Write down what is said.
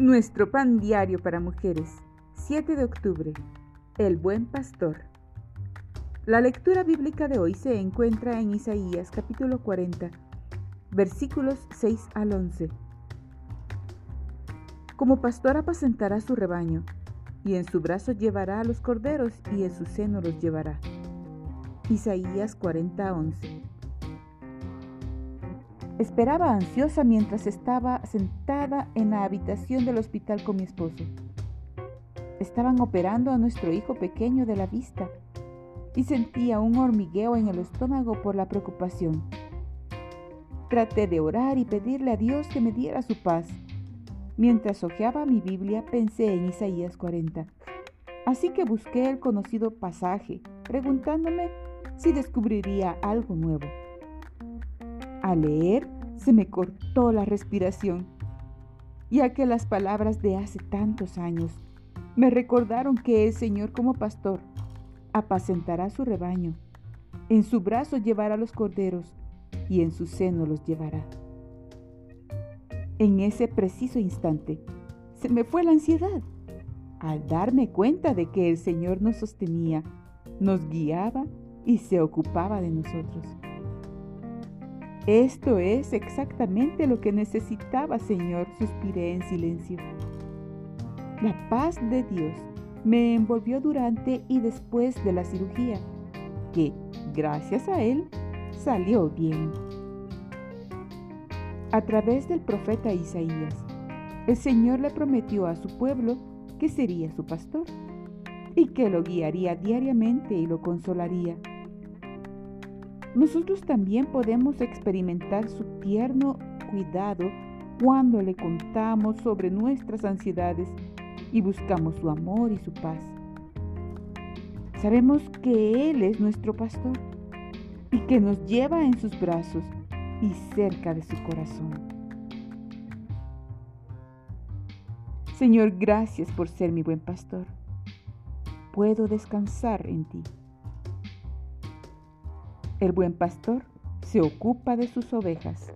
Nuestro pan diario para mujeres, 7 de octubre. El buen pastor. La lectura bíblica de hoy se encuentra en Isaías capítulo 40, versículos 6 al 11. Como pastor apacentará su rebaño, y en su brazo llevará a los corderos, y en su seno los llevará. Isaías 40, 11. Esperaba ansiosa mientras estaba sentada en la habitación del hospital con mi esposo. Estaban operando a nuestro hijo pequeño de la vista y sentía un hormigueo en el estómago por la preocupación. Traté de orar y pedirle a Dios que me diera su paz. Mientras hojeaba mi Biblia pensé en Isaías 40. Así que busqué el conocido pasaje, preguntándome si descubriría algo nuevo. Al leer se me cortó la respiración, ya que las palabras de hace tantos años me recordaron que el Señor como pastor apacentará su rebaño, en su brazo llevará los corderos y en su seno los llevará. En ese preciso instante se me fue la ansiedad al darme cuenta de que el Señor nos sostenía, nos guiaba y se ocupaba de nosotros. Esto es exactamente lo que necesitaba, Señor, suspiré en silencio. La paz de Dios me envolvió durante y después de la cirugía, que, gracias a Él, salió bien. A través del profeta Isaías, el Señor le prometió a su pueblo que sería su pastor y que lo guiaría diariamente y lo consolaría nosotros también podemos experimentar su tierno cuidado cuando le contamos sobre nuestras ansiedades y buscamos su amor y su paz. Sabemos que Él es nuestro pastor y que nos lleva en sus brazos y cerca de su corazón. Señor, gracias por ser mi buen pastor. Puedo descansar en ti. El buen pastor se ocupa de sus ovejas.